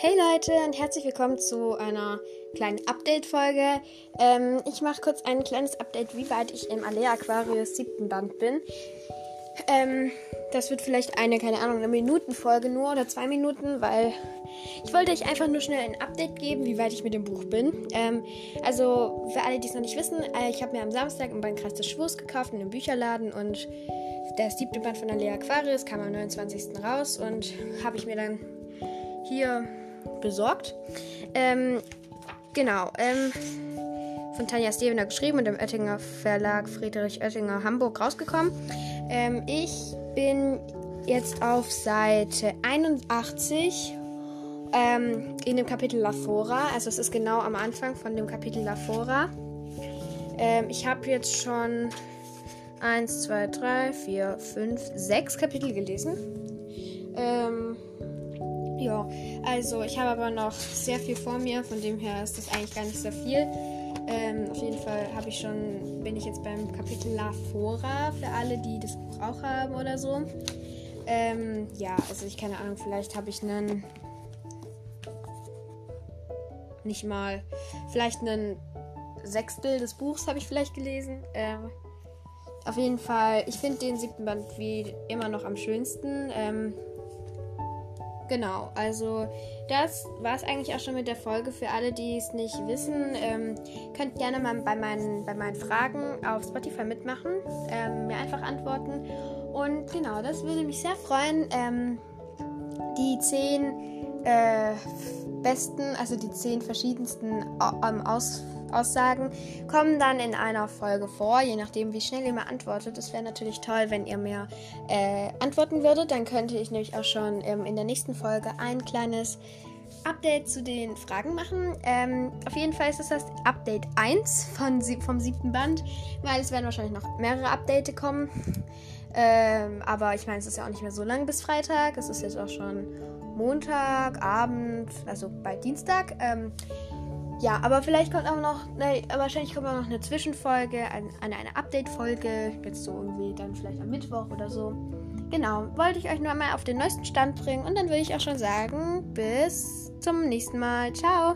Hey Leute und herzlich willkommen zu einer kleinen Update-Folge. Ähm, ich mache kurz ein kleines Update, wie weit ich im Alea Aquarius siebten Band bin. Ähm, das wird vielleicht eine, keine Ahnung, eine Minutenfolge nur oder zwei Minuten, weil ich wollte euch einfach nur schnell ein Update geben, wie weit ich mit dem Buch bin. Ähm, also für alle, die es noch nicht wissen, äh, ich habe mir am Samstag im Bandkreis des Schwurs gekauft in einem Bücherladen und der siebte Band von Alea Aquarius kam am 29. raus und habe ich mir dann hier besorgt. Ähm, genau. Ähm, von Tanja Stevener geschrieben und im Oettinger Verlag Friedrich Oettinger Hamburg rausgekommen. Ähm, ich bin jetzt auf Seite 81 ähm, in dem Kapitel Lafora. Also es ist genau am Anfang von dem Kapitel Lafora. Ähm, ich habe jetzt schon 1, 2, 3, 4, 5, 6 Kapitel gelesen. Ähm, ja, also ich habe aber noch sehr viel vor mir, von dem her ist das eigentlich gar nicht so viel. Ähm, auf jeden Fall habe ich schon, bin ich jetzt beim Kapitel La Fora für alle, die das Buch auch haben oder so. Ähm, ja, also ich keine Ahnung, vielleicht habe ich einen nicht mal, vielleicht einen Sechstel des Buchs habe ich vielleicht gelesen. Ähm, auf jeden Fall, ich finde den siebten Band wie immer noch am schönsten. Ähm, Genau, also das war es eigentlich auch schon mit der Folge. Für alle, die es nicht wissen, ähm, könnt gerne mal bei meinen, bei meinen Fragen auf Spotify mitmachen, ähm, mir einfach antworten. Und genau, das würde mich sehr freuen. Ähm, die zehn äh, besten, also die zehn verschiedensten ähm, Aus Aussagen kommen dann in einer Folge vor, je nachdem, wie schnell ihr mir antwortet. Es wäre natürlich toll, wenn ihr mir äh, antworten würdet. Dann könnte ich nämlich auch schon ähm, in der nächsten Folge ein kleines Update zu den Fragen machen. Ähm, auf jeden Fall ist es das Update 1 von, vom siebten Band, weil es werden wahrscheinlich noch mehrere Updates kommen. Ähm, aber ich meine, es ist ja auch nicht mehr so lang bis Freitag. Es ist jetzt auch schon Montag, Abend, also bald Dienstag. Ähm, ja, aber vielleicht kommt auch noch, ne, wahrscheinlich kommt auch noch eine Zwischenfolge, eine, eine Update-Folge, jetzt so irgendwie dann vielleicht am Mittwoch oder so. Genau, wollte ich euch nur mal auf den neuesten Stand bringen und dann würde ich auch schon sagen, bis zum nächsten Mal. Ciao!